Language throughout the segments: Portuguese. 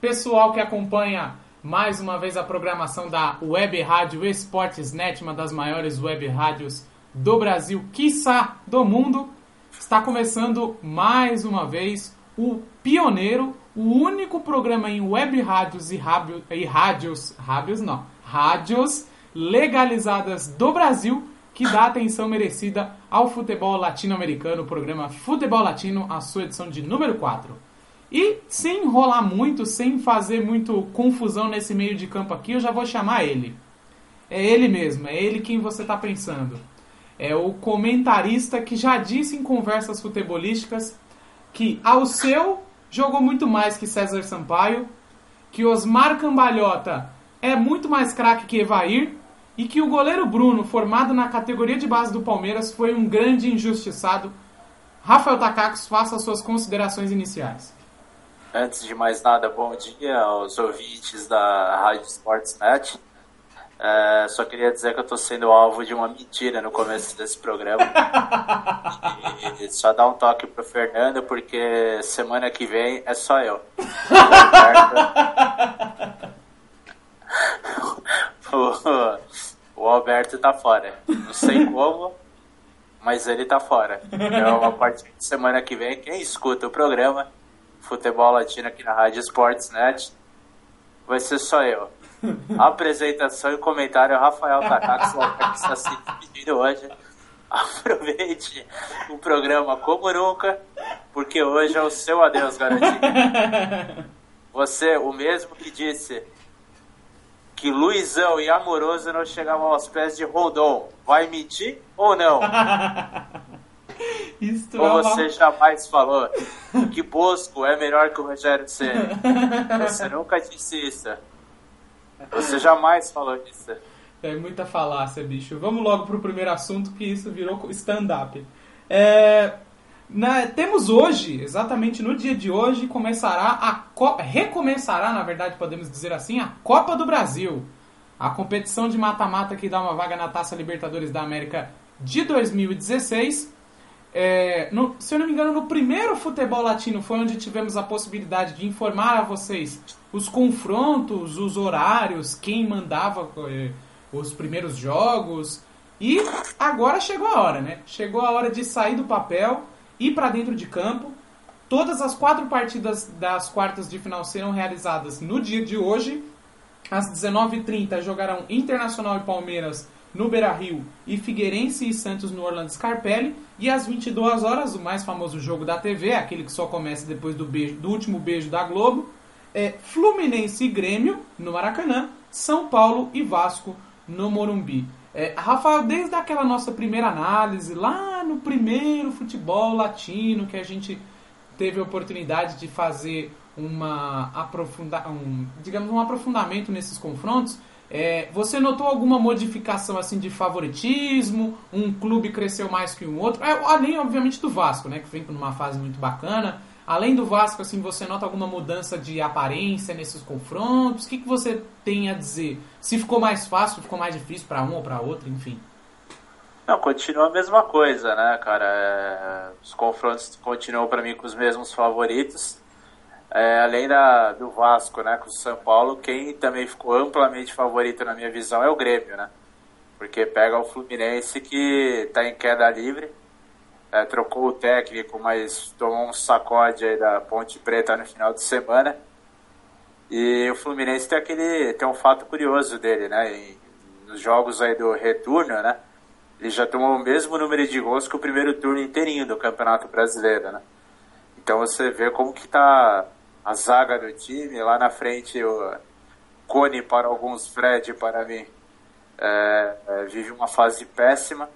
pessoal que acompanha mais uma vez a programação da Web Rádio Esportes.net, uma das maiores web rádios do Brasil, quiçá do mundo. Está começando mais uma vez o pioneiro, o único programa em web rádios e, e rádios, rádios não, rádios legalizadas do Brasil que dá atenção merecida ao futebol latino-americano, o programa Futebol Latino, a sua edição de número 4. E sem enrolar muito, sem fazer muito confusão nesse meio de campo aqui, eu já vou chamar ele. É ele mesmo, é ele quem você está pensando. É o comentarista que já disse em conversas futebolísticas que ao seu jogou muito mais que César Sampaio, que Osmar Cambalhota é muito mais craque que Evair e que o goleiro Bruno, formado na categoria de base do Palmeiras, foi um grande injustiçado. Rafael Takakos, faça suas considerações iniciais. Antes de mais nada, bom dia aos ouvintes da Rádio Sportsnet. É, só queria dizer que eu estou sendo alvo de uma mentira no começo desse programa. e, e só dar um toque pro Fernando, porque semana que vem é só eu. o, o Alberto tá fora. Não sei como, mas ele tá fora. Então, a partir de semana que vem, quem escuta o programa Futebol Latino aqui na Rádio Sportsnet vai ser só eu. Apresentação e comentário Rafael Takax, que está se despedindo hoje. Aproveite o programa como nunca, porque hoje é o seu adeus garantido. Você, o mesmo que disse que Luizão e Amoroso não chegavam aos pés de Rondon. Vai mentir ou não? Isto ou é você uma... jamais falou que Bosco é melhor que o Rogério Senna? Você nunca disse isso. Você jamais falou isso. É muita falácia, bicho. Vamos logo pro primeiro assunto, que isso virou stand-up. É, na, temos hoje, exatamente no dia de hoje, começará a Co recomeçará, na verdade, podemos dizer assim, a Copa do Brasil. A competição de mata-mata que dá uma vaga na Taça Libertadores da América de 2016. É, no, se eu não me engano, no primeiro futebol latino foi onde tivemos a possibilidade de informar a vocês os confrontos, os horários, quem mandava é, os primeiros jogos. E agora chegou a hora, né? Chegou a hora de sair do papel e para dentro de campo. Todas as quatro partidas das quartas de final serão realizadas no dia de hoje. Às 19h30 jogarão Internacional e Palmeiras no Beira-Rio e Figueirense e Santos no Orlando Scarpelli. E às 22 horas, o mais famoso jogo da TV, aquele que só começa depois do, beijo, do último beijo da Globo, é Fluminense e Grêmio no Maracanã, São Paulo e Vasco no Morumbi. É, Rafael, desde aquela nossa primeira análise, lá no primeiro futebol latino, que a gente teve a oportunidade de fazer uma aprofunda um, digamos, um aprofundamento nesses confrontos, é, você notou alguma modificação assim de favoritismo? Um clube cresceu mais que um outro? É, além, obviamente, do Vasco, né, que vem numa fase muito bacana. Além do Vasco, assim, você nota alguma mudança de aparência nesses confrontos? O que, que você tem a dizer? Se ficou mais fácil, ficou mais difícil para um ou para outro, enfim? Não, continua a mesma coisa, né, cara? É, os confrontos continuam para mim com os mesmos favoritos. É, além da, do Vasco, né, com o São Paulo, quem também ficou amplamente favorito na minha visão é o Grêmio, né? Porque pega o Fluminense que está em queda livre é, trocou o técnico, mas tomou um sacode aí da Ponte Preta no final de semana. E o Fluminense tem aquele tem um fato curioso dele, né? Nos jogos aí do retorno, né? Ele já tomou o mesmo número de gols que o primeiro turno inteirinho do Campeonato Brasileiro, né? Então você vê como que tá a zaga do time, lá na frente o Cone para alguns, Fred para mim, é, é, vive uma fase péssima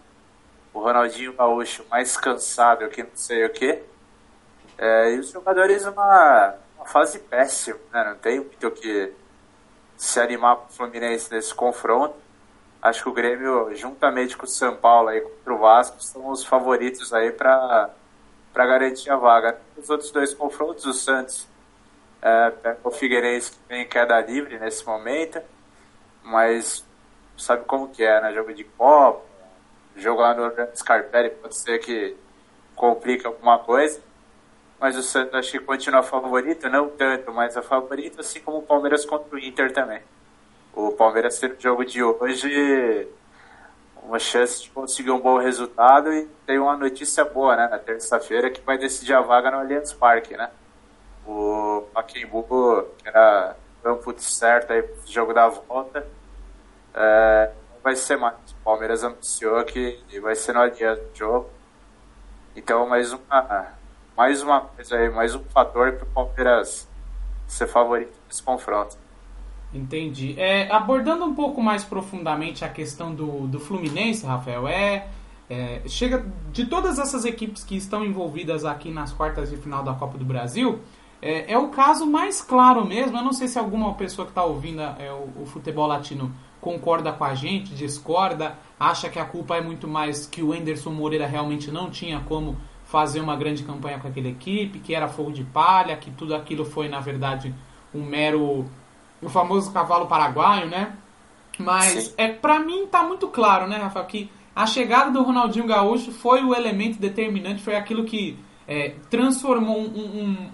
o Ronaldinho Gaúcho mais cansado que não sei o que. É, e os jogadores uma, uma fase péssima, né? Não tem muito o que se animar para o Fluminense nesse confronto. Acho que o Grêmio, juntamente com o São Paulo aí contra o Vasco, são os favoritos aí para para garantir a vaga. Os outros dois confrontos, o Santos é, o Figueirense que tem queda livre nesse momento, mas sabe como que é, né? Jogo de Copa, jogo lá no Scarpelli pode ser que complique alguma coisa. mas o Santos acho que continua favorito, não tanto, mas é favorito, assim como o Palmeiras contra o Inter também. O Palmeiras tem no jogo de hoje uma chance de conseguir um bom resultado e tem uma notícia boa, né, na terça-feira que vai decidir a vaga no Allianz Parque, né? O Pacaembu, era campo certo aí jogo da volta, é, vai ser mais. O Palmeiras anunciou que vai ser no Allianz o jogo. Então, mais uma mais uma coisa aí, mais um fator para o Palmeiras ser favorito nesse confronto. Entendi. É, abordando um pouco mais profundamente a questão do, do Fluminense, Rafael, é, é, chega de todas essas equipes que estão envolvidas aqui nas quartas de final da Copa do Brasil, é, é o caso mais claro mesmo. Eu não sei se alguma pessoa que está ouvindo é, o, o futebol latino concorda com a gente, discorda, acha que a culpa é muito mais que o Enderson Moreira realmente não tinha como fazer uma grande campanha com aquela equipe, que era fogo de palha, que tudo aquilo foi, na verdade, um mero. o famoso cavalo paraguaio, né? Mas Sim. é para mim tá muito claro, né, Rafael, que a chegada do Ronaldinho Gaúcho foi o elemento determinante, foi aquilo que é, transformou um,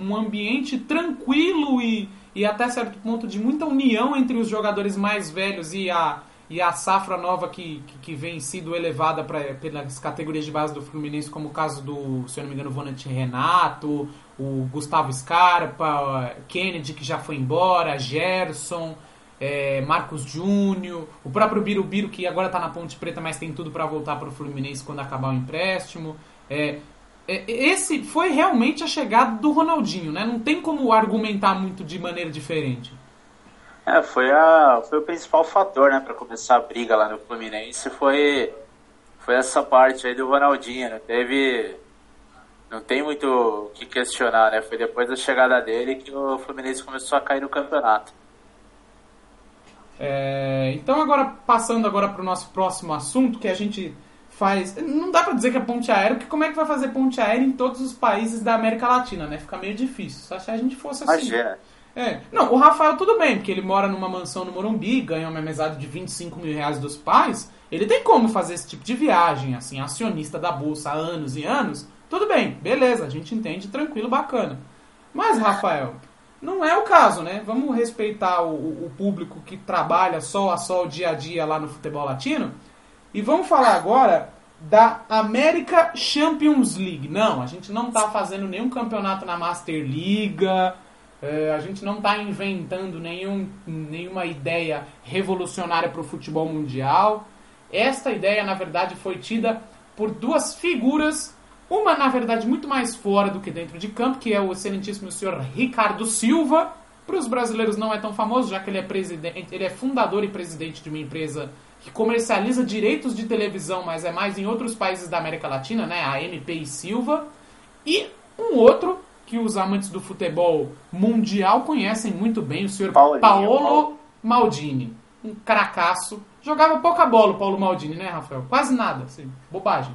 um, um, ambiente tranquilo e, e até certo ponto de muita união entre os jogadores mais velhos e a, e a safra nova que, que, que vem sido elevada pra, pelas categorias de base do Fluminense, como o caso do, se eu não me engano, Vonante Renato, o Gustavo Scarpa, Kennedy que já foi embora, Gerson, é, Marcos Júnior, o próprio Birubiru que agora está na Ponte Preta, mas tem tudo para voltar para o Fluminense quando acabar o empréstimo. É, esse foi realmente a chegada do Ronaldinho, né? Não tem como argumentar muito de maneira diferente. É, foi, a, foi o principal fator, né, para começar a briga lá no Fluminense, foi, foi essa parte aí do Ronaldinho, né? Teve, não tem muito o que questionar, né? Foi depois da chegada dele que o Fluminense começou a cair no campeonato. É, então agora, passando agora para o nosso próximo assunto, que a gente faz... Não dá para dizer que é ponte aérea, porque como é que vai fazer ponte aérea em todos os países da América Latina, né? Fica meio difícil. Só se a gente fosse assim... Imagina. É. Não, o Rafael tudo bem, porque ele mora numa mansão no Morumbi, ganha uma mesada de 25 mil reais dos pais. Ele tem como fazer esse tipo de viagem, assim, acionista da bolsa há anos e anos. Tudo bem, beleza, a gente entende, tranquilo, bacana. Mas, Rafael, não é o caso, né? Vamos respeitar o, o público que trabalha sol a sol, dia a dia lá no futebol latino. E vamos falar agora da América Champions League. Não, a gente não está fazendo nenhum campeonato na Master Liga é, a gente não está inventando nenhum, nenhuma ideia revolucionária para o futebol mundial. Esta ideia, na verdade, foi tida por duas figuras, uma, na verdade, muito mais fora do que dentro de campo, que é o excelentíssimo senhor Ricardo Silva. Para os brasileiros não é tão famoso, já que ele é presidente, ele é fundador e presidente de uma empresa que comercializa direitos de televisão, mas é mais em outros países da América Latina, né? A MP Silva. E um outro que os amantes do futebol mundial conhecem muito bem, o senhor Paulinho, Paolo Maldini. Um cracaço. Jogava pouca bola o Paulo Maldini, né, Rafael? Quase nada, assim, bobagem.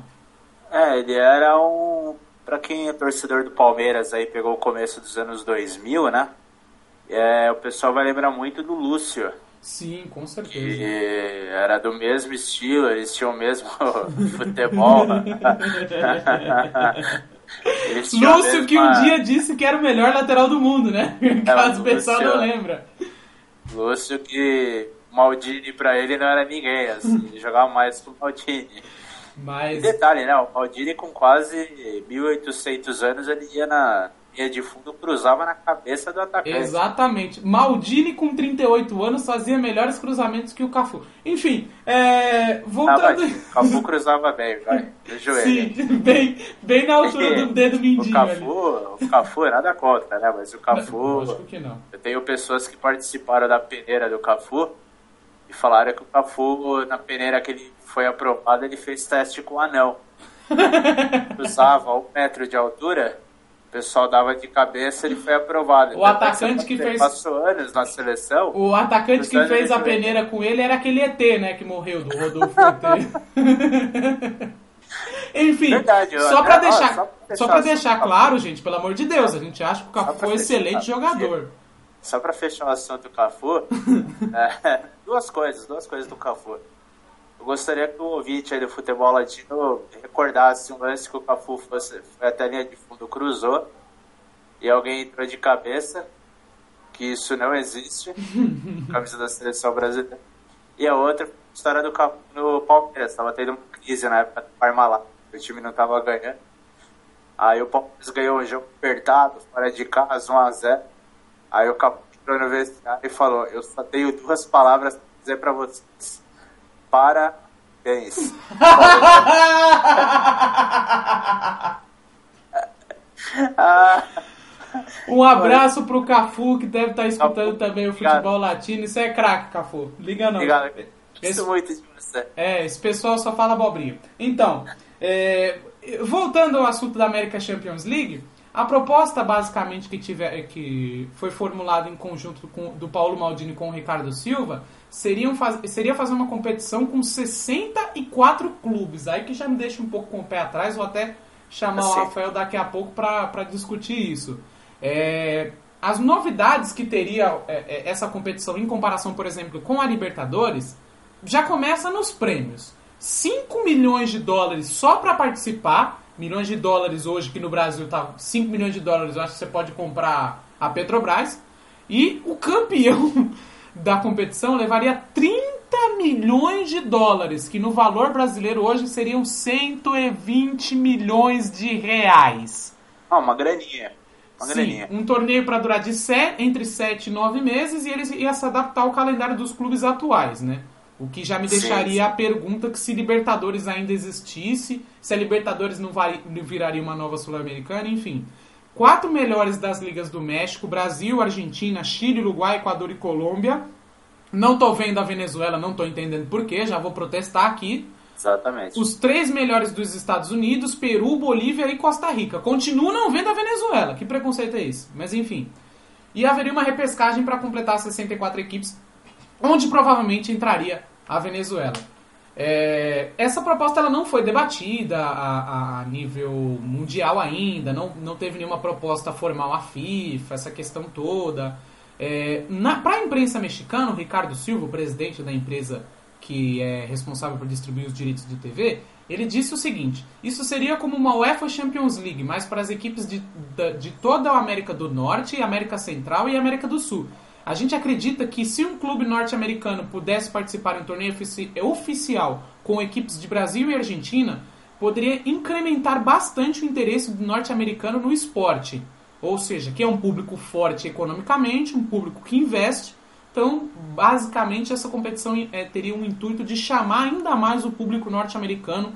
É, ele era um. Pra quem é torcedor do Palmeiras aí, pegou o começo dos anos 2000, né? É, o pessoal vai lembrar muito do Lúcio. Sim, com certeza. Que era do mesmo estilo, eles tinham o mesmo futebol. Lúcio que um dia disse que era o melhor lateral do mundo, né? Caso o pessoal não lembra. Lúcio que Maldini pra ele não era ninguém, assim, jogava mais com o Maldini. Mas... E detalhe, né? O Maldini com quase 1800 anos ele ia na, linha de fundo cruzava na cabeça do atacante. Exatamente. Maldini com 38 anos fazia melhores cruzamentos que o Cafu. Enfim, é... voltando... O Cafu cruzava bem, vai. No joelho. Sim, bem, bem na altura do dedo mindinho. O Cafu, o Cafu é nada contra, né? Mas o Cafu... Lógico que não. Eu tenho pessoas que participaram da peneira do Cafu e falaram que o Cafu, na peneira que ele foi aprovado, ele fez teste com o anão. Cruzava um metro de altura pessoal dava de cabeça, ele foi aprovado. O atacante que fez. Passou anos na seleção. O atacante que fez a peneira com ele era aquele ET, né? Que morreu, do Rodolfo ET. Enfim, Verdade, só para deixar, só pra só pra deixar claro, gente, pelo amor de Deus, a gente acha que o Cafu foi um excelente jogador. Só para fechar o assunto do Cafu, é, duas coisas, duas coisas do Cafu. Eu gostaria que o ouvinte aí do futebol latino recordasse um lance que o Cafu fosse, foi até a linha de fundo, cruzou, e alguém entrou de cabeça, que isso não existe, camisa da seleção brasileira. E a outra, história do Cafu no Palmeiras, estava tendo uma crise na época do Parmalat, o time não estava ganhando. Aí o Palmeiras ganhou um jogo apertado, fora de casa, 1x0. Aí o Cafu entrou no vestiário e falou, eu só tenho duas palavras para dizer para vocês. Parabéns. ah... Um abraço pro Cafu, que deve estar tá escutando Cafu, também o futebol latino. Isso é craque, Cafu. Liga não. Obrigado. Esse, muito de você. É, esse pessoal só fala abobrinha. Então, é, voltando ao assunto da América Champions League, a proposta basicamente que, tiver, que foi formulada em conjunto com, do Paulo Maldini com o Ricardo Silva seriam faz, seria fazer uma competição com 64 clubes. Aí que já me deixa um pouco com o pé atrás, vou até chamar assim. o Rafael daqui a pouco para discutir isso. É, as novidades que teria é, é, essa competição em comparação, por exemplo, com a Libertadores, já começa nos prêmios. 5 milhões de dólares só para participar. Milhões de dólares hoje, que no Brasil tá 5 milhões de dólares, eu acho que você pode comprar a Petrobras. E o campeão da competição levaria 30 milhões de dólares, que no valor brasileiro hoje seriam 120 milhões de reais. Ah, uma graninha. Uma Sim, um torneio para durar de sete, entre 7 e 9 meses e eles iam se adaptar ao calendário dos clubes atuais, né? O que já me deixaria sim. a pergunta que se Libertadores ainda existisse, se a Libertadores não, vai, viraria uma nova Sul-Americana, enfim. Quatro melhores das ligas do México, Brasil, Argentina, Chile, Uruguai, Equador e Colômbia. Não tô vendo a Venezuela, não tô entendendo porquê, já vou protestar aqui. Exatamente. Os três melhores dos Estados Unidos, Peru, Bolívia e Costa Rica. Continuo não vendo a Venezuela. Que preconceito é esse? Mas enfim. E haveria uma repescagem para completar 64 equipes, onde provavelmente entraria a Venezuela. É, essa proposta ela não foi debatida a, a, nível mundial ainda, não, não teve nenhuma proposta formal à FIFA, essa questão toda. É, Para a imprensa mexicana, o Ricardo Silva, o presidente da empresa que é responsável por distribuir os direitos de TV, ele disse o seguinte: isso seria como uma UEFA Champions League, mas para as equipes de, de, de toda a América do Norte, América Central e América do Sul. A gente acredita que se um clube norte-americano pudesse participar em torneio ofici oficial com equipes de Brasil e Argentina, poderia incrementar bastante o interesse do norte-americano no esporte. Ou seja, que é um público forte economicamente, um público que investe então, basicamente, essa competição é, teria um intuito de chamar ainda mais o público norte-americano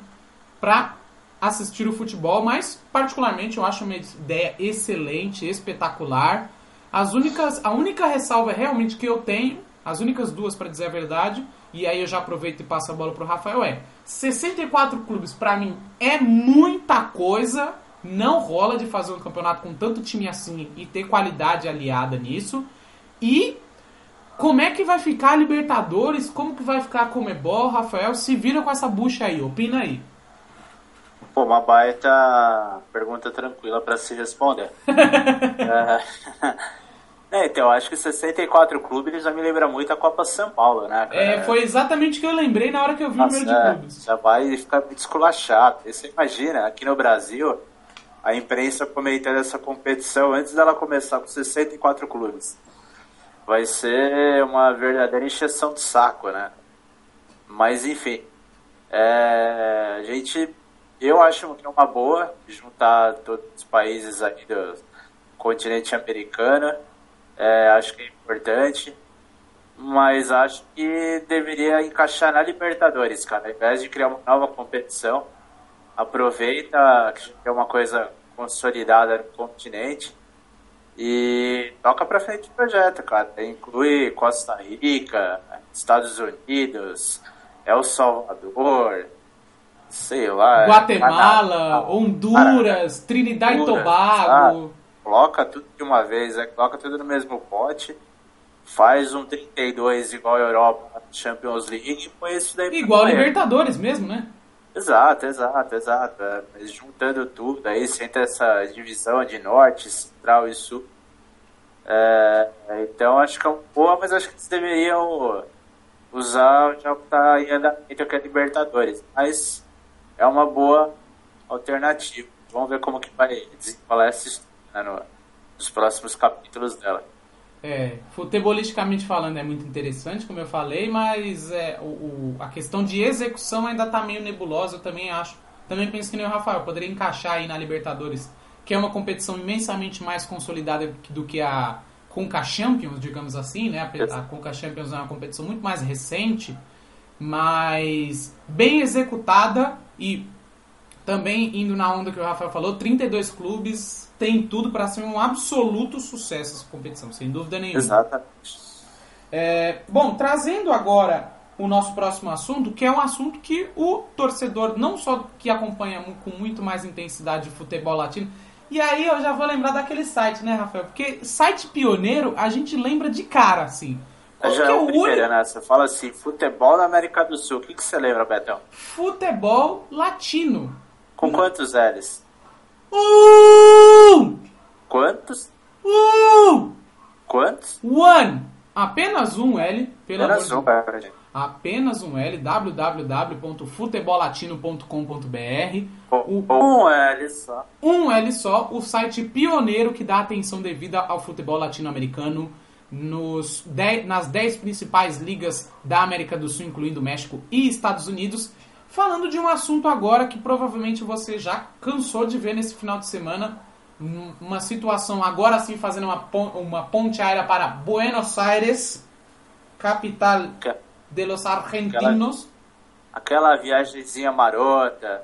para assistir o futebol, mas particularmente eu acho uma ideia excelente, espetacular. As únicas, a única ressalva realmente que eu tenho, as únicas duas para dizer a verdade, e aí eu já aproveito e passo a bola pro Rafael é: 64 clubes para mim é muita coisa, não rola de fazer um campeonato com tanto time assim e ter qualidade aliada nisso. E como é que vai ficar a Libertadores? Como que vai ficar a Comebol? Rafael, se vira com essa bucha aí, opina aí. Pô, uma baita pergunta tranquila para se responder. é, então, eu acho que 64 clubes já me lembra muito a Copa São Paulo, né? Cara? É, foi exatamente o que eu lembrei na hora que eu vi Nossa, o número de é, clubes. Já vai ficar. E você imagina, aqui no Brasil, a imprensa comentando essa competição antes dela começar com 64 clubes vai ser uma verdadeira encheção de saco, né? Mas enfim, é, a gente, eu acho que é uma boa juntar todos os países aí do continente americano. É, acho que é importante, mas acho que deveria encaixar na Libertadores, cara. Ao invés de criar uma nova competição, aproveita que é uma coisa consolidada no continente e toca pra frente o projeto, cara. Inclui Costa Rica, Estados Unidos, El Salvador, sei lá. Guatemala, Canadá, Honduras, cara, Trinidad e Tobago. Coloca tudo de uma vez, né? coloca tudo no mesmo pote. Faz um 32 igual a Europa, Champions League e põe isso daí Igual a Libertadores mesmo, né? Exato, exato, exato. É, mas juntando tudo, aí você entra essa divisão de norte, central e sul. É, então acho que é uma boa, mas acho que eles deveriam usar o jogo que está em andamento, que é Libertadores. Mas é uma boa alternativa. Vamos ver como que vai desenrolar essa história né, no, os próximos capítulos dela. É, futebolisticamente falando é muito interessante, como eu falei, mas é, o, o, a questão de execução ainda está meio nebulosa, eu também acho. Também penso que nem o Rafael, poderia encaixar aí na Libertadores, que é uma competição imensamente mais consolidada do que a Conca Champions, digamos assim, né? A, a Conca Champions é uma competição muito mais recente, mas bem executada e também indo na onda que o Rafael falou, 32 clubes tem tudo para ser um absoluto sucesso essa competição, sem dúvida nenhuma. Exatamente. É, bom, trazendo agora o nosso próximo assunto, que é um assunto que o torcedor, não só que acompanha com muito mais intensidade o futebol latino, e aí eu já vou lembrar daquele site, né, Rafael? Porque site pioneiro a gente lembra de cara, assim. Qual já é o primeiro, né? Você fala assim, futebol na América do Sul. O que, que você lembra, Betão? Futebol latino. Com quantos L's? Um! Quantos? Um! Quantos? One! Apenas um L. Pelo Apenas um, gente. Apenas um L. www.futebollatino.com.br Um L só. Um L só. O site pioneiro que dá atenção devida ao futebol latino-americano nos dez, nas 10 principais ligas da América do Sul, incluindo México e Estados Unidos falando de um assunto agora que provavelmente você já cansou de ver nesse final de semana. Uma situação agora sim fazendo uma, ponte, uma ponte aérea para Buenos Aires, capital de los argentinos. Aquela, aquela viagemzinha marota,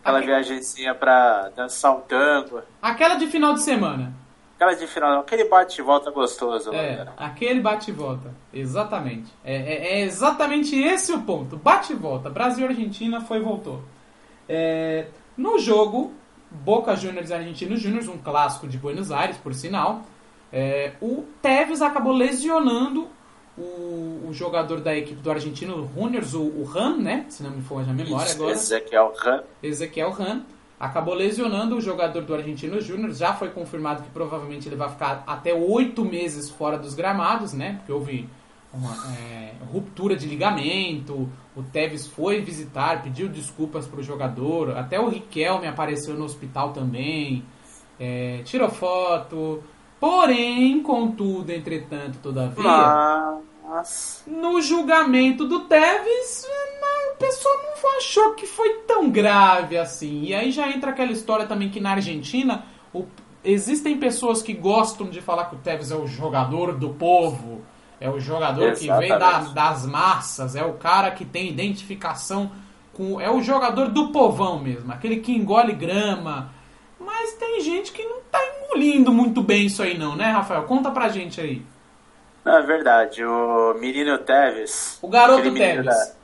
aquela Aquele... viagemzinha para dançar um tango. Aquela de final de semana. Aquela de final, aquele bate-volta gostoso. É, aquele bate-volta, exatamente. É, é, é, exatamente esse o ponto. Bate-volta. Brasil e Argentina foi e voltou. É, no jogo, Boca Juniors e Argentinos Juniors, um clássico de Buenos Aires, por sinal, é, o Tevez acabou lesionando o, o, jogador da equipe do Argentino, o Juniors, o, o Ran, né? Se não me foge a memória Isso, agora. Ezequiel Ran. Ezequiel Ran acabou lesionando o jogador do Argentino Júnior. Já foi confirmado que provavelmente ele vai ficar até oito meses fora dos gramados, né? Porque houve uma é, ruptura de ligamento. O Tevez foi visitar, pediu desculpas para o jogador. Até o Riquelme apareceu no hospital também. É, tirou foto. Porém, contudo, entretanto, todavia. Mas... No julgamento do Tevez, pessoal não achou que foi tão grave assim. E aí já entra aquela história também que na Argentina o, existem pessoas que gostam de falar que o Tevez é o jogador do povo, é o jogador Exatamente. que vem da, das massas, é o cara que tem identificação com. É o jogador do povão mesmo, aquele que engole grama. Mas tem gente que não tá engolindo muito bem isso aí, não, né, Rafael? Conta pra gente aí. Não, é verdade. O menino Tevez. O garoto Tevez. Da,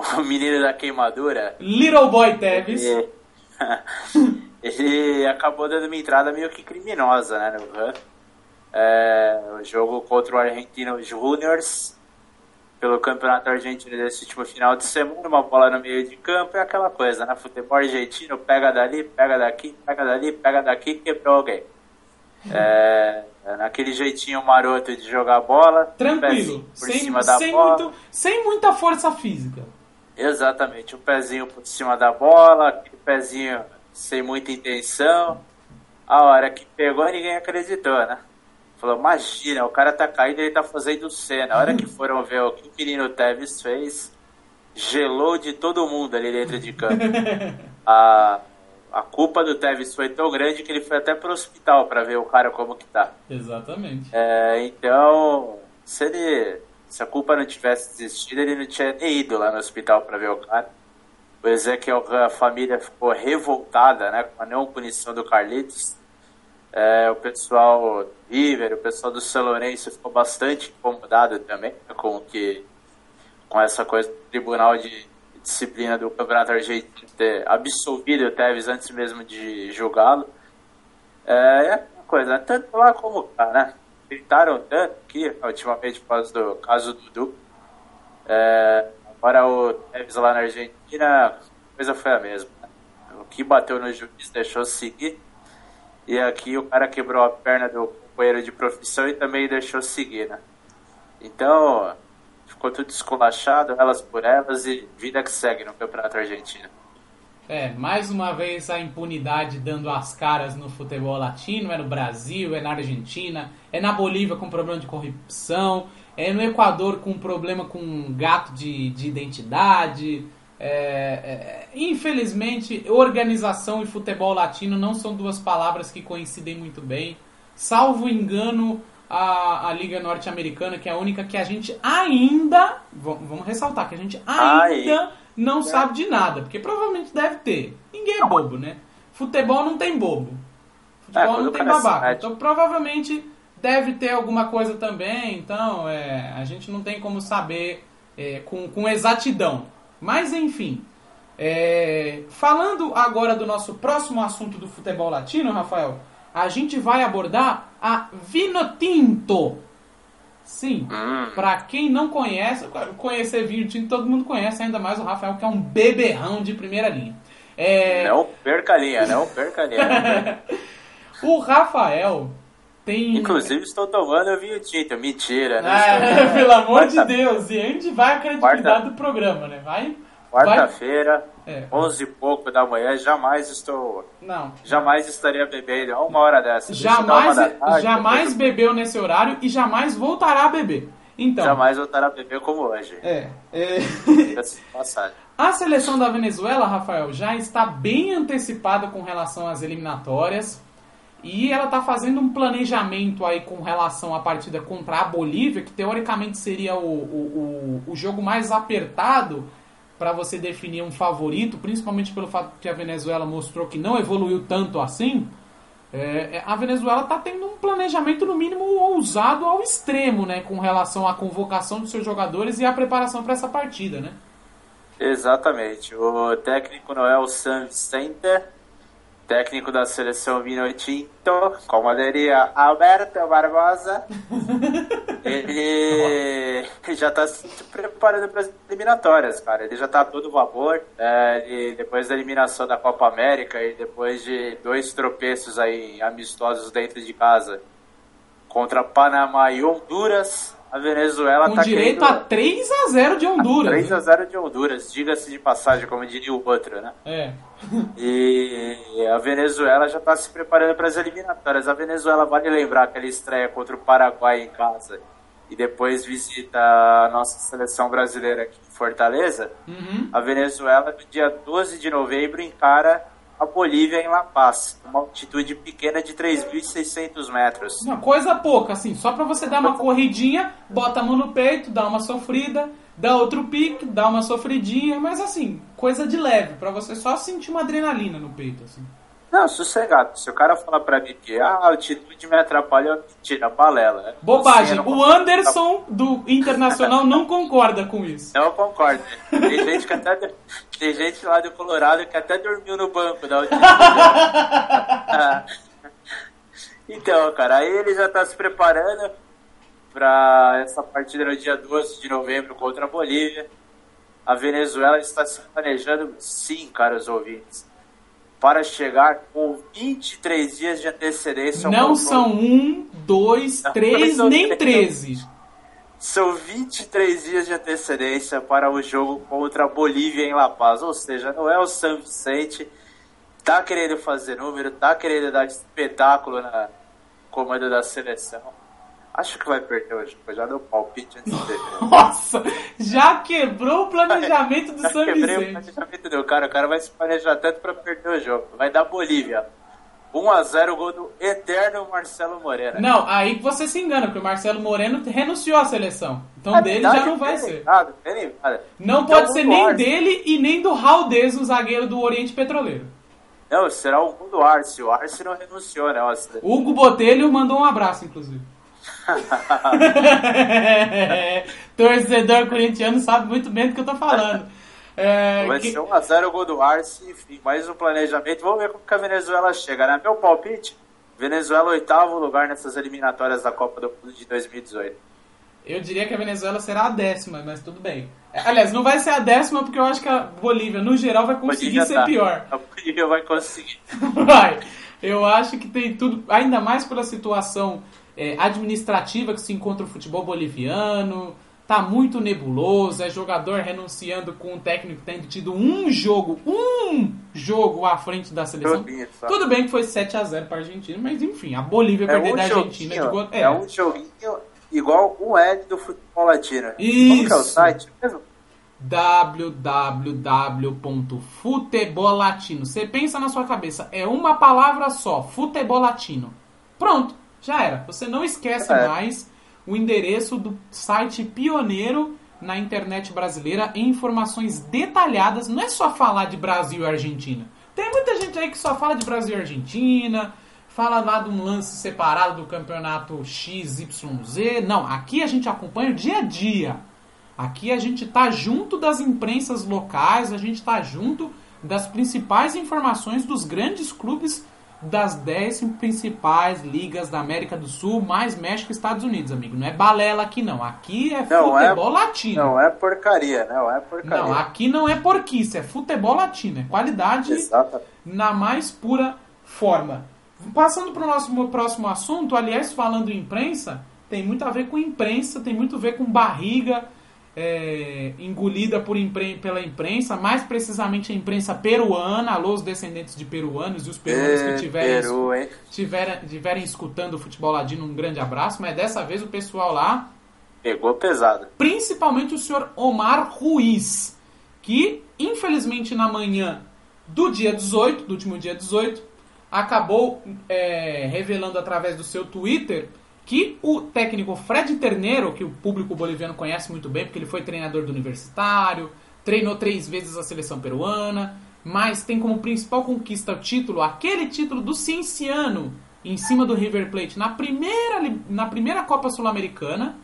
o menino da queimadura. Little Boy Tevez. Ele, ele acabou dando uma entrada meio que criminosa, né, no É, o jogo contra o Argentino Juniors pelo campeonato argentino desse último final de semana, uma bola no meio de campo é aquela coisa, né? Futebol argentino, pega dali, pega daqui, pega dali, pega daqui, quebrou alguém. É, naquele jeitinho maroto de jogar bola. Tranquilo, por sem, cima da sem bola. Muito, sem muita força física. Exatamente, um pezinho por cima da bola, aquele pezinho sem muita intenção. A hora que pegou, ninguém acreditou, né? Falou, imagina, o cara tá caindo e ele tá fazendo cena. A hora que foram ver o que o menino Tevez fez, gelou de todo mundo ali dentro de campo. a, a culpa do Tevez foi tão grande que ele foi até pro hospital para ver o cara como que tá. Exatamente. É, então, se ele se a culpa não tivesse existido, ele não tinha nem ido lá no hospital para ver o cara. O Ezequiel, a família ficou revoltada né, com a não punição do Carlitos. É, o pessoal River, o pessoal do São Lourenço ficou bastante incomodado também né, com, que, com essa coisa do Tribunal de Disciplina do Campeonato Argentino ter absolvido o Tevez antes mesmo de julgá-lo. É, é uma coisa, né, tanto lá como cá, né? Gritaram tanto aqui, ultimamente, por causa do caso do Dudu. É, agora o Tevez lá na Argentina, a coisa foi a mesma. Né? O que bateu no juiz deixou seguir. E aqui o cara quebrou a perna do companheiro de profissão e também deixou seguir, né? Então, ficou tudo esculachado, elas por elas, e vida que segue no Campeonato Argentino. É, mais uma vez a impunidade dando as caras no futebol latino, é no Brasil, é na Argentina, é na Bolívia com problema de corrupção, é no Equador com problema com gato de, de identidade. É, é, infelizmente, organização e futebol latino não são duas palavras que coincidem muito bem. Salvo engano, a, a Liga Norte-Americana, que é a única que a gente ainda. Vamos ressaltar que a gente ainda. Ai não sabe de nada, porque provavelmente deve ter. Ninguém é bobo, né? Futebol não tem bobo. Futebol é, não tem babaca. Então provavelmente deve ter alguma coisa também, então é, a gente não tem como saber é, com, com exatidão. Mas enfim. É, falando agora do nosso próximo assunto do futebol latino, Rafael, a gente vai abordar a Vinotinto. Sim, hum. pra quem não conhece, conhecer vinho tinto todo mundo conhece, ainda mais o Rafael, que é um beberrão de primeira linha. É... Não perca a linha, não perca a linha. o Rafael tem. Inclusive estou tomando vinho tinto, mentira, né? É, pelo amor de Deus, e a gente vai a credibilidade Quarta... do programa, né? Vai Quarta-feira, é. 11 e pouco da manhã, jamais estou. Não. Jamais estaria bebendo a uma hora dessa. Jamais, tarde, jamais bebeu nesse horário e jamais voltará a beber. Então. Jamais voltará a beber como hoje. É. é... a seleção da Venezuela, Rafael, já está bem antecipada com relação às eliminatórias. E ela está fazendo um planejamento aí com relação à partida contra a Bolívia, que teoricamente seria o, o, o, o jogo mais apertado para você definir um favorito, principalmente pelo fato que a Venezuela mostrou que não evoluiu tanto assim, é, é a Venezuela está tendo um planejamento no mínimo ousado ao extremo, né, com relação à convocação dos seus jogadores e à preparação para essa partida, né? Exatamente. O técnico Noel San Center técnico da seleção Vinotinto, como diria Alberto Barbosa, ele já está se preparando para as eliminatórias, cara. Ele já está todo vapor. É, ele, depois da eliminação da Copa América e depois de dois tropeços aí amistosos dentro de casa contra Panamá e Honduras, a Venezuela Com tá direito querendo... a 3 a 0 de Honduras. 3 a 0 de Honduras, diga-se de passagem, como diria o outro, né? É. e a Venezuela já está se preparando para as eliminatórias. A Venezuela vale lembrar que ela estreia contra o Paraguai em casa e depois visita a nossa seleção brasileira aqui em Fortaleza. Uhum. A Venezuela, no dia 12 de novembro, encara a Bolívia em La Paz, uma altitude pequena de 3.600 metros. Uma coisa pouca, assim, só para você dar uma corridinha, bota a mão no peito, dá uma sofrida, dá outro pique, dá uma sofridinha, mas assim, coisa de leve, para você só sentir uma adrenalina no peito, assim. Não, sossegado. Se o cara falar pra mim que ah, a altitude me atrapalha, tira balela. Né? Bobagem. O Anderson do Internacional não concorda com isso. Não concorda. Tem gente que até tem gente lá do Colorado que até dormiu no banco da altitude. então, cara, aí ele já tá se preparando para essa partida no dia 12 de novembro contra a Bolívia. A Venezuela está se planejando, sim, caros ouvintes, para chegar com 23 dias de antecedência. Não são um, dois, três, não, nem treze. São 23 dias de antecedência para o jogo contra a Bolívia em La Paz. Ou seja, não é o San Vicente. Tá querendo fazer número, tá querendo dar espetáculo na comando da seleção. Acho que vai perder hoje, já deu palpite antes dele. Nossa, já quebrou o planejamento do já São quebrei Vicente. o planejamento do cara, o cara vai se planejar tanto pra perder o jogo. Vai dar Bolívia. 1x0 o gol do eterno Marcelo Moreno. Não, aí você se engana, porque o Marcelo Moreno renunciou à seleção. Então é dele já não vai ser. Errado, não então, pode ser nem Arce. dele e nem do Raldez, o zagueiro do Oriente Petroleiro. Não, será o gol do Arce. O Arce não renunciou, né? Hugo Botelho mandou um abraço, inclusive. Torcedor corintiano sabe muito bem do que eu tô falando. É, Vai que... ser 1x0 o gol do Arce, enfim, mais um planejamento. Vamos ver como que a Venezuela chega, né? Meu palpite, Venezuela oitavo lugar nessas eliminatórias da Copa do Mundo de 2018. Eu diria que a Venezuela será a décima, mas tudo bem. Aliás, não vai ser a décima porque eu acho que a Bolívia, no geral, vai conseguir ser tá. pior. A Bolívia vai conseguir. vai. Eu acho que tem tudo, ainda mais pela situação é, administrativa que se encontra o futebol boliviano, tá muito nebuloso, é jogador renunciando com um técnico tendo tido um jogo, um jogo à frente da seleção. Tudo bem que foi 7 a 0 para a Argentina, mas enfim, a Bolívia é perder um da Argentina de gol. É. é um joguinho igual o Ed do futebol latino. Isso. Como que é o site mesmo? www.futebolatino. Você pensa na sua cabeça, é uma palavra só, futebolatino. Pronto, já era. Você não esquece é. mais o endereço do site pioneiro na internet brasileira em informações detalhadas. Não é só falar de Brasil e Argentina. Tem muita gente aí que só fala de Brasil e Argentina, fala lá de um lance separado do campeonato XYZ. Não, aqui a gente acompanha o dia a dia. Aqui a gente tá junto das imprensas locais, a gente tá junto das principais informações dos grandes clubes das 10 principais ligas da América do Sul, mais México e Estados Unidos, amigo. Não é balela aqui, não. Aqui é não é futebol é, latino. Não é porcaria, não é porcaria. Não, aqui não é porquice, é futebol latino. É qualidade Exatamente. na mais pura forma. Passando para o nosso próximo assunto, aliás, falando em imprensa, tem muito a ver com imprensa, tem muito a ver com barriga, é, engolida por impren pela imprensa, mais precisamente a imprensa peruana, alô os descendentes de peruanos e os peruanos é, que tiverem, Peru, tiverem, tiverem escutando o futebol ladino, um grande abraço, mas dessa vez o pessoal lá... Pegou pesado. Principalmente o senhor Omar Ruiz, que infelizmente na manhã do dia 18, do último dia 18, acabou é, revelando através do seu Twitter que o técnico Fred Terneiro, que o público boliviano conhece muito bem, porque ele foi treinador do Universitário, treinou três vezes a seleção peruana, mas tem como principal conquista o título, aquele título do Cienciano, em cima do River Plate, na primeira, na primeira Copa Sul-Americana.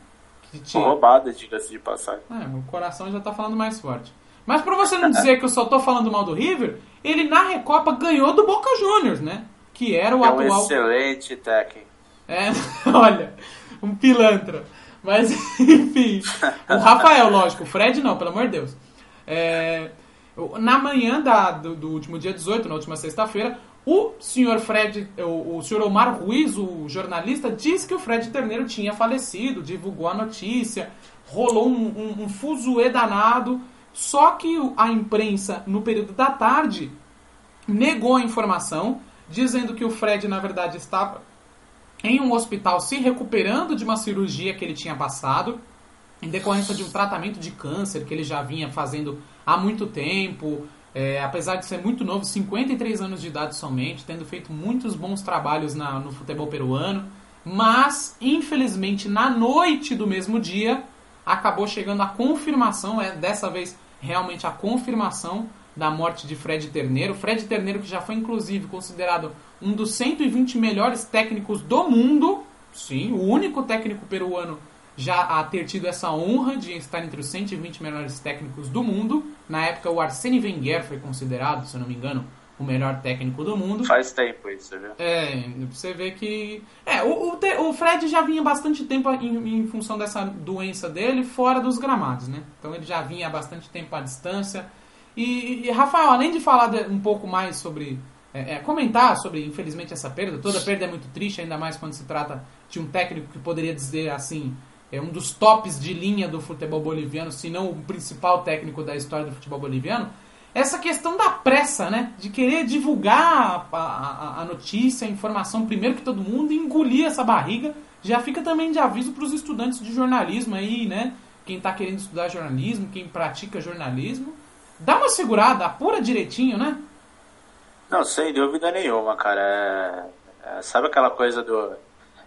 Te... Roubada, diga-se de passagem. É, o coração já tá falando mais forte. Mas pra você não dizer que eu só tô falando mal do River, ele na Recopa ganhou do Boca Juniors, né? Que era o é atual. Um excelente técnico. É, olha, um pilantra. Mas, enfim. O Rafael, lógico. O Fred não, pelo amor de Deus. É, na manhã da, do, do, último dia 18, na última sexta-feira, o senhor Fred, o, o senhor Omar Ruiz, o jornalista, disse que o Fred Terneiro tinha falecido, divulgou a notícia, rolou um, um, um fuzuê danado. Só que a imprensa, no período da tarde, negou a informação, dizendo que o Fred, na verdade, estava em um hospital se recuperando de uma cirurgia que ele tinha passado, em decorrência de um tratamento de câncer que ele já vinha fazendo há muito tempo. É, apesar de ser muito novo, 53 anos de idade somente, tendo feito muitos bons trabalhos na, no futebol peruano, mas infelizmente na noite do mesmo dia acabou chegando a confirmação, é dessa vez realmente a confirmação da morte de Fred Terneiro. Fred Terneiro que já foi inclusive considerado um dos 120 melhores técnicos do mundo. Sim, o único técnico peruano já a ter tido essa honra de estar entre os 120 melhores técnicos do mundo. Na época, o Arsene Wenger foi considerado, se eu não me engano, o melhor técnico do mundo. Faz tempo isso, viu? É, você vê que. É, o, o, o Fred já vinha bastante tempo em, em, função dessa doença dele fora dos gramados, né? Então ele já vinha há bastante tempo à distância. E, e Rafael, além de falar de, um pouco mais sobre é, é, comentar sobre, infelizmente, essa perda. Toda perda é muito triste, ainda mais quando se trata de um técnico que poderia dizer assim, é um dos tops de linha do futebol boliviano, se não o principal técnico da história do futebol boliviano. Essa questão da pressa, né? De querer divulgar a, a, a notícia, a informação primeiro que todo mundo e engolir essa barriga. Já fica também de aviso para os estudantes de jornalismo aí, né? Quem está querendo estudar jornalismo, quem pratica jornalismo. Dá uma segurada, apura direitinho, né? Não, sem dúvida nenhuma, cara. É, é, sabe aquela coisa do.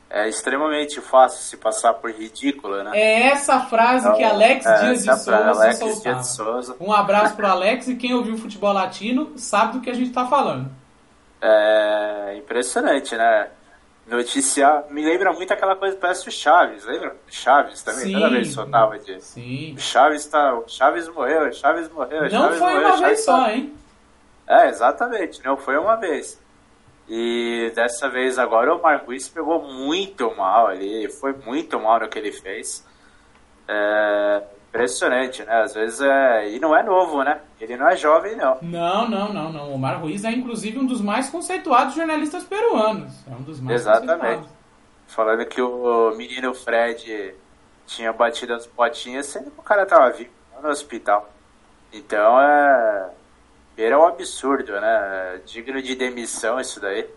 É extremamente fácil se passar por ridícula, né? É essa frase então, que Alex é, Dias de Souza Alex soltava. Dias de Souza. Um abraço pro Alex e quem ouviu o futebol latino sabe do que a gente tá falando. É impressionante, né? Noticiar. Me lembra muito aquela coisa, parece o Chaves, lembra? Chaves também, sim, toda vez soltava de. Sim. Chaves tá. Chaves morreu, Chaves morreu. Não Chaves foi morreu, uma vez tá... só, hein? É, exatamente, não foi uma vez. E dessa vez agora o Marquinhos pegou muito mal ali, foi muito mal no que ele fez. É impressionante, né? Às vezes é. E não é novo, né? Ele não é jovem, não. Não, não, não, não. O Mar Ruiz é inclusive um dos mais conceituados jornalistas peruanos. É um dos mais Exatamente. Falando que o menino Fred tinha batido as botinhas, sendo que o cara tava vivo no hospital. Então é. Era um absurdo, né? Digno de demissão isso daí.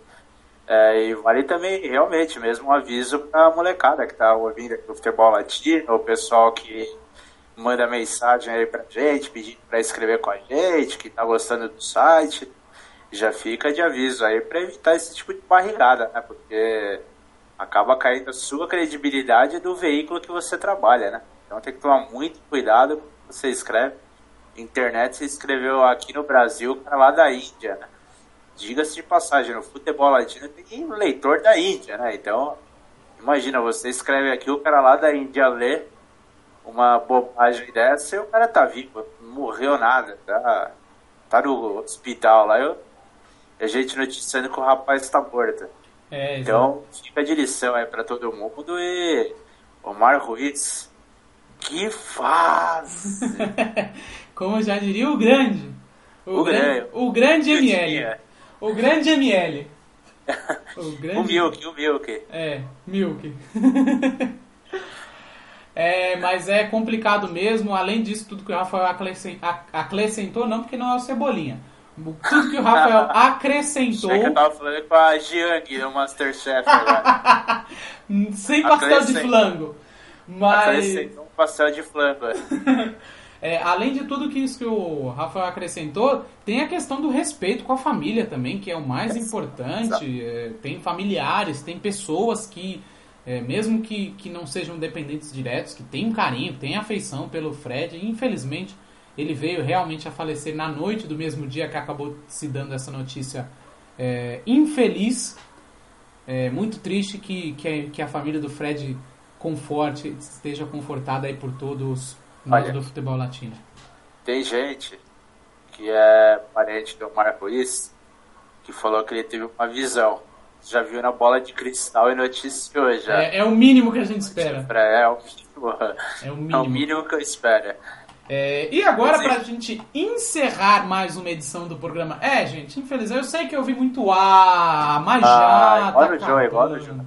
É, e vale também, realmente, mesmo um aviso pra molecada que tá ouvindo aqui o futebol latino, o pessoal que manda mensagem aí pra gente, pedindo pra escrever com a gente, que tá gostando do site. Já fica de aviso aí pra evitar esse tipo de barrigada, né? Porque acaba caindo a sua credibilidade do veículo que você trabalha, né? Então tem que tomar muito cuidado quando você escreve. Internet você escreveu aqui no Brasil, cara lá da Índia, né? Diga-se de passagem, no futebol latino tem um leitor da Índia, né? Então, imagina, você escreve aqui, o cara lá da Índia lê uma bobagem dessa e o cara tá vivo, não morreu nada, tá, tá no hospital lá. Eu, a gente noticiando que o rapaz está morto. É, então, fica de lição aí pra todo mundo e Omar Ruiz, que faz! Como já diria o grande. O, o grande, o grande ML. O grande ML. O, grande... o Milk, o Milk. É, Milk. é, mas é complicado mesmo. Além disso, tudo que o Rafael acrescentou, não, porque não é o Cebolinha. Tudo que o Rafael acrescentou. Achei que eu tava falando com a Jiang no Masterchef agora. Sem pastel de flango. Mas. Acrescentou um pastel de flango. É, além de tudo que isso que o Rafael acrescentou, tem a questão do respeito com a família também, que é o mais importante. É, tem familiares, tem pessoas que, é, mesmo que, que não sejam dependentes diretos, que têm um carinho, têm afeição pelo Fred. Infelizmente, ele veio realmente a falecer na noite do mesmo dia que acabou se dando essa notícia é, infeliz. É muito triste que, que, a, que a família do Fred conforte, esteja confortada aí por todos Olha, do futebol latino. Tem gente que é parente do Marco que falou que ele teve uma visão. Já viu na bola de cristal e noticiou já. É, é o mínimo que a gente espera. É, é o mínimo. É o mínimo, é o mínimo que eu espero. É, e agora, Mas, pra gente encerrar mais uma edição do programa. É, gente, infelizmente, eu sei que eu vi muito ah, mas já. Olha tá o Joe, olha o Joe.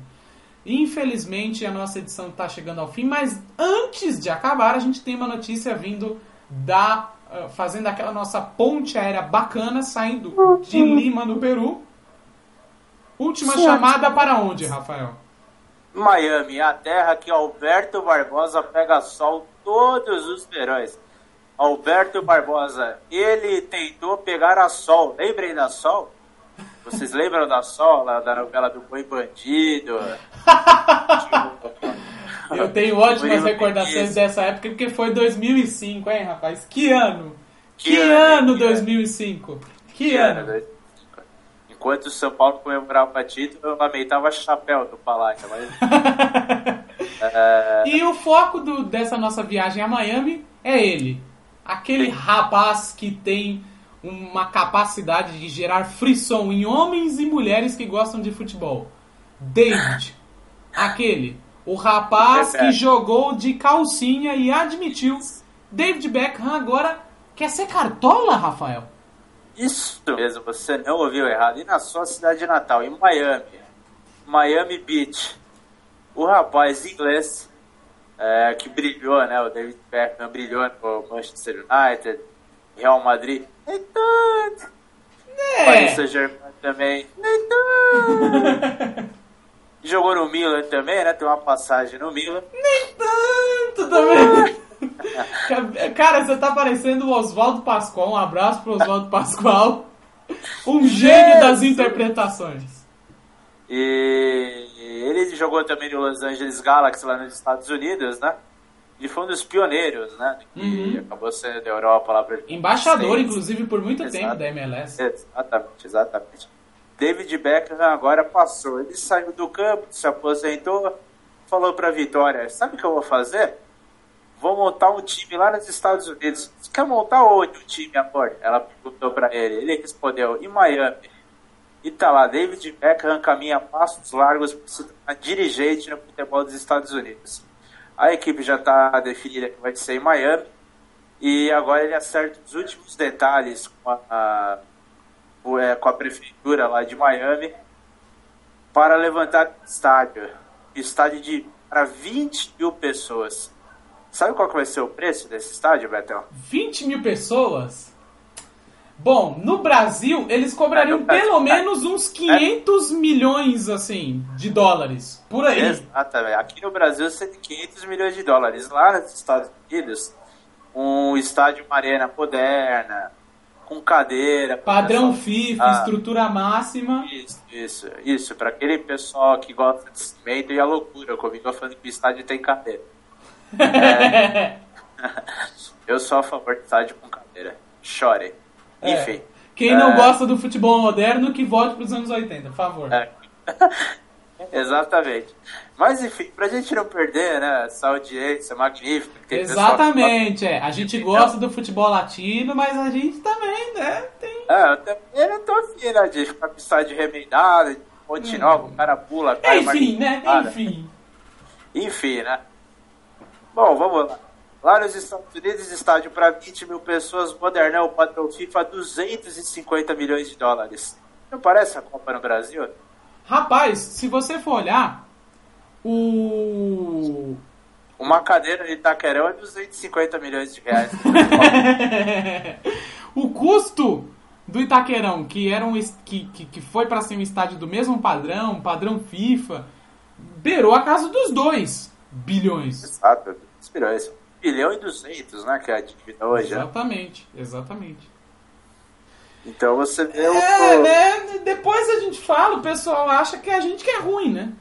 Infelizmente a nossa edição está chegando ao fim, mas antes de acabar, a gente tem uma notícia vindo da. Uh, fazendo aquela nossa ponte aérea bacana, saindo de Lima, no Peru. Última Sim. chamada para onde, Rafael? Miami, a terra que Alberto Barbosa pega sol todos os verões. Alberto Barbosa, ele tentou pegar a Sol. Lembrem da Sol? Vocês lembram da Sol, da novela do Boi Bandido? Eu tenho ótimas recordações dessa época, porque foi 2005, hein, rapaz? Que ano? Que, que ano, ano 2005? Que, que ano? ano? Enquanto o São Paulo comemorava o título, eu lamentava chapéu do Palácio. Mas... é... E o foco do, dessa nossa viagem a Miami é ele. Aquele rapaz que tem uma capacidade de gerar frisson em homens e mulheres que gostam de futebol. David. Aquele. O rapaz que jogou de calcinha e admitiu. David Beckham agora quer ser cartola, Rafael? Isso mesmo, você não ouviu errado. E na sua cidade natal, em Miami. Miami Beach. O rapaz inglês é, que brilhou, né? O David Beckham brilhou no Manchester United, Real Madrid. Nem tanto. É. Paris Saint-Germain também. Nem tanto. Jogou no Milan também, né? Tem uma passagem no Milan. Nem tanto também. Cara, você tá parecendo o Oswaldo Pascoal. Um abraço pro Oswaldo Pascoal. Um gênio das interpretações. E ele jogou também no Los Angeles Galaxy lá nos Estados Unidos, né? Ele foi um dos pioneiros, né? Que uhum. acabou sendo da Europa lá pra Embaixador, inclusive, por muito Exato. tempo da MLS. Exatamente, exatamente. David Beckham agora passou. Ele saiu do campo, se aposentou, falou para Vitória: Sabe o que eu vou fazer? Vou montar um time lá nos Estados Unidos. Você quer montar onde o time, amor? Ela perguntou para ele. Ele respondeu: Em Miami. E tá lá, David Beckham caminha passos largos para se tornar dirigente no futebol dos Estados Unidos. A equipe já está definida que vai ser em Miami. E agora ele acerta os últimos detalhes com a, a é, com a prefeitura lá de Miami para levantar estádio. Estádio de para 20 mil pessoas. Sabe qual que vai ser o preço desse estádio, Betel? 20 mil pessoas? Bom, no Brasil, eles cobrariam É, pelo é. menos uns 500 milhões, assim, de dólares. Por aí. Exatamente. Aqui no Brasil você tem 500 milhões de dólares. Lá nos Estados Unidos, um estádio, uma arena moderna, com cadeira. Padrão pessoal- FIFA, Ah. estrutura máxima. Isso, isso, isso. Para aquele pessoal que gosta de cimento e a loucura, comigo falando que o estádio tem cadeira. É. Eu sou a favor de estádio com cadeira. Chore. É. Enfim. Quem não É. gosta do futebol moderno, que volte para os anos 80, por favor. É. Exatamente. Mas enfim, pra gente não perder, né, essa audiência magnífica que tem pessoal Exatamente, é. A gente gosta do futebol latino, mas a gente também, né, tem... É, eu também não tô afim, né, de ficar estádio remendado, de Ponte Nova, o cara pula, cai uma Enfim, né, enfim. Enfim, né? Bom, vamos lá. Lá nos Estados Unidos, estádio para 20 mil pessoas, modernão, padrão FIFA, 250 milhões de dólares. Não parece a Copa no Brasil? Rapaz, se você for olhar, o... Uma cadeira de Itaquerão é 250 milhões de reais. o custo do Itaquerão, que era um que, que, que foi para ser um estádio do mesmo padrão, padrão FIFA, beirou a casa dos dois bilhões. Exato, 200 milhões. 1 bilhão e 200, né, que é a dívida hoje, né? Exatamente, exatamente. Então você vê o... É, né? Depois a gente fala, o pessoal acha que a gente que é ruim, né?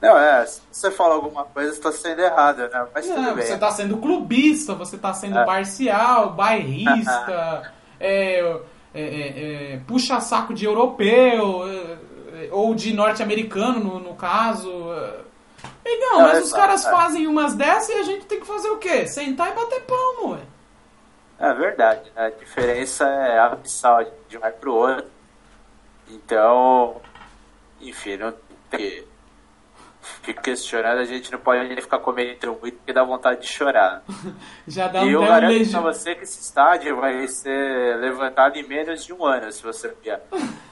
Não, é, se você fala alguma coisa, você tá sendo errado, né? Mas tudo Não, bem. você tá sendo clubista, você tá sendo É. parcial, bairrista, é, é, é, é, puxa saco de europeu, é, é, ou de norte-americano, no, no caso. Legal, mas os caras é. fazem umas dessas e a gente tem que fazer o quê? Sentar e bater palmo, ué. É verdade, né? A diferença é abissal de um vai pro outro. Então, enfim, não tem que ficar questionando, a gente não pode ficar comentando muito porque dá vontade de chorar. Já dá e eu garanto legi... pra você que esse estádio vai ser levantado em menos de um ano, se você ver.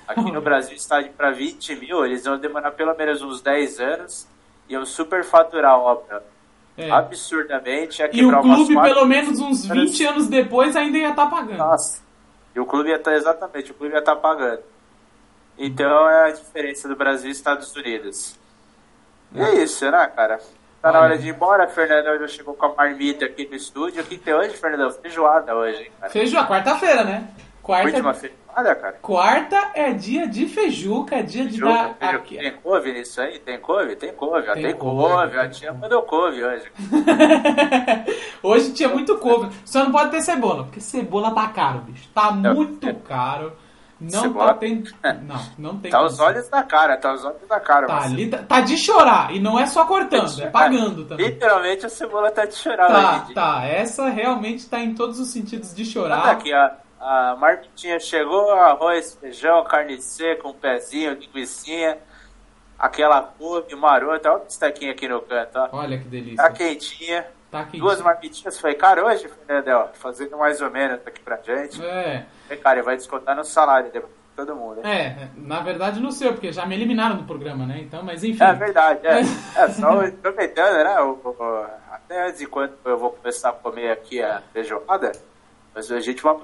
Aqui no Brasil, estádio para 20 mil, eles vão demorar pelo menos uns 10 anos iam superfaturar a obra É. absurdamente. ia E o clube, pelo menos uns 20 anos depois, ainda ia estar pagando. Nossa. E o clube ia estar, exatamente, o clube ia estar pagando. Então é a diferença do Brasil e Estados Unidos. E é isso, né, cara? Tá na hora de ir embora, Fernandão já chegou com a marmita aqui no estúdio. O que tem hoje, Fernandão? Feijoada hoje, hein, cara? Feijoada, quarta-feira, né? Quarta, Última feijoada, cara? quarta é dia de feijuca, é dia de Feijuca, dar. feijuca. Aqui, Tem couve nisso aí? Tem couve? Tem couve. ó, Tem Tem, couve, couve. A tia mandou couve hoje. Hoje tinha muito couve. Só não pode ter cebola, porque cebola tá caro, bicho. Tá Não. muito caro. Não Cebola- tá tendo. Não, não tem Tá os olhos da cara, tá os olhos da cara. Tá ali, tá, tá de chorar. E não é só cortando, é pagando também. Literalmente a cebola tá de chorar Tá, tá. Essa realmente tá em todos os sentidos de Olha chorar. aqui, a, a marmitinha chegou, arroz, feijão, carne seca, um pezinho, linguiçinha, aquela couve marota, olha o estequinho aqui no canto, ó. Olha que delícia. Tá quentinha. Tá aqui. Duas marmitinhas, foi caro hoje, Fernandel? Fazendo mais ou menos aqui pra gente. É, É, cara, vai descontar no salário depois de todo mundo. é, na verdade no seu, porque já me eliminaram do programa, né? Então, mas enfim. É verdade, é. É, só aproveitando, né? o- o- até de quando eu vou começar a comer aqui a feijoada, mas a gente vai,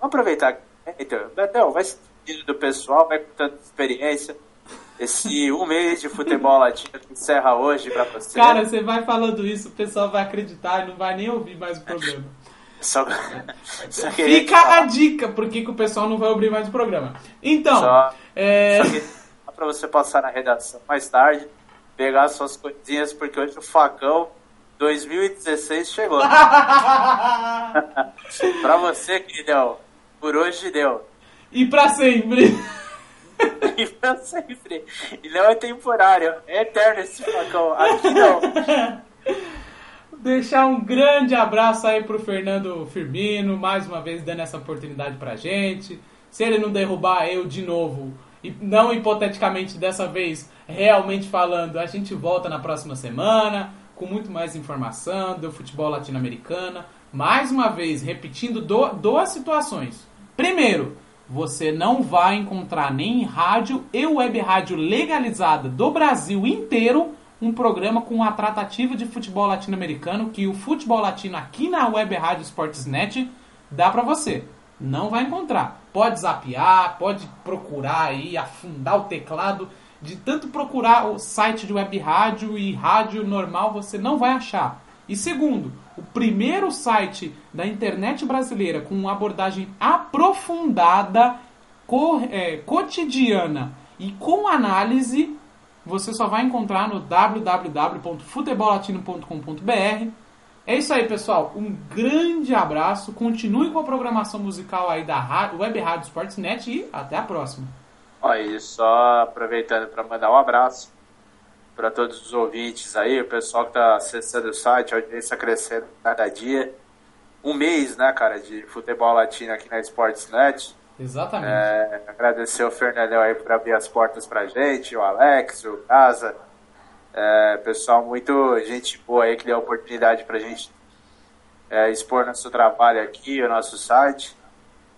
vamos aproveitar. né? Então, Betão, vai se do pessoal, vai contando experiência. Esse um mês de futebol latino que encerra hoje pra você. Cara, você vai falando isso, o pessoal vai acreditar e não vai nem ouvir mais o programa. só, só Fica a dica, por que o pessoal não vai ouvir mais o programa. Então, Só- é... só pra você passar na redação mais tarde, pegar suas coisinhas, porque hoje o facão 2016 chegou. pra você, queridão, por hoje deu. e pra sempre. E pra sempre. E não é temporário, é eterno esse facão. Aqui não. Deixar um grande abraço aí pro Fernando Firmino, mais uma vez dando essa oportunidade pra gente. Se ele não derrubar eu de novo, e não hipoteticamente dessa vez, realmente falando, a gente volta na próxima semana com muito mais informação do futebol latino-americano. Mais uma vez, repetindo do- duas situações. Primeiro, você não vai encontrar nem em rádio e web rádio legalizada do Brasil inteiro um programa com a tratativa de futebol latino-americano que o futebol latino aqui na Web Rádio Sportsnet dá para você. Não vai encontrar. Pode zapear, pode procurar aí, afundar o teclado. De tanto procurar o site de web rádio e rádio normal, você não vai achar. E segundo, o primeiro site da internet brasileira com uma abordagem aprofundada, co é, cotidiana e com análise, você só vai encontrar no www.futebollatino.com.br. É isso aí, pessoal. Um grande abraço. Continue com a programação musical aí da Web Rádio Sportsnet e até a próxima. Olha, só aproveitando para mandar um abraço para todos os ouvintes aí, o pessoal que está acessando o site, a audiência crescendo cada dia. Um mês, né, cara, de futebol latino aqui na Sportsnet. Exatamente. É, agradecer o Fernandão aí por abrir as portas pra gente, o Alex, o Casa. É, pessoal, muito gente boa aí que deu a oportunidade pra gente é, expor nosso trabalho aqui, o nosso site.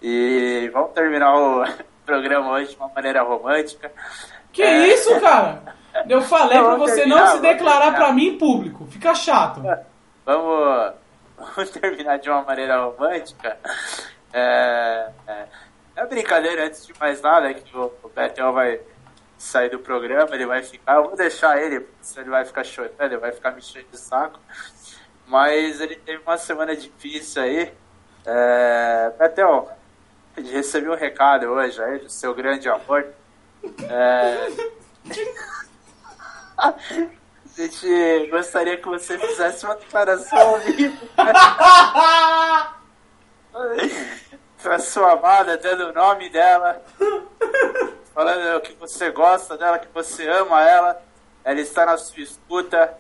E vamos terminar o programa hoje de uma maneira romântica. Que é... isso, cara? Eu falei para você terminar, não se declarar para mim em público. Fica chato. Vamos, vamos terminar de uma maneira romântica. É, é, é brincadeira, antes de mais nada, que o, o Betel vai sair do programa, ele vai ficar. Eu vou deixar ele, se ele vai ficar chorando, ele vai ficar me enchendo de saco. Mas ele teve uma semana difícil aí. É, Betel, ele recebeu um recado hoje aí do seu grande amor. É, gente gostaria que você fizesse uma declaração ao vivo. pra sua amada, dando o nome dela, falando que você gosta dela, que você ama ela, ela está na sua escuta.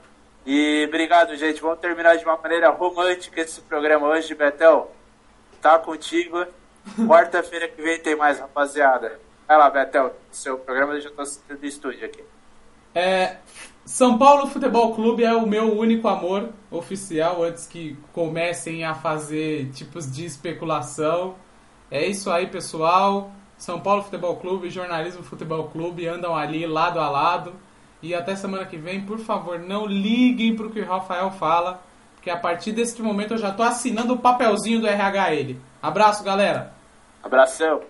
E obrigado, gente. Vamos terminar de uma maneira romântica esse programa hoje, Betel. Tá contigo. Quarta-feira que vem tem mais, rapaziada. Vai lá, Betel, seu programa, eu já tô do estúdio aqui. É, São Paulo Futebol Clube é o meu único amor oficial antes que comecem a fazer tipos de especulação. É isso aí, pessoal. São Paulo Futebol Clube e Jornalismo Futebol Clube andam ali lado a lado. E até semana que vem, por favor, não liguem para o que o Rafael fala, porque a partir desse momento eu já estou assinando o papelzinho do RH ele. Abraço, galera. Abração.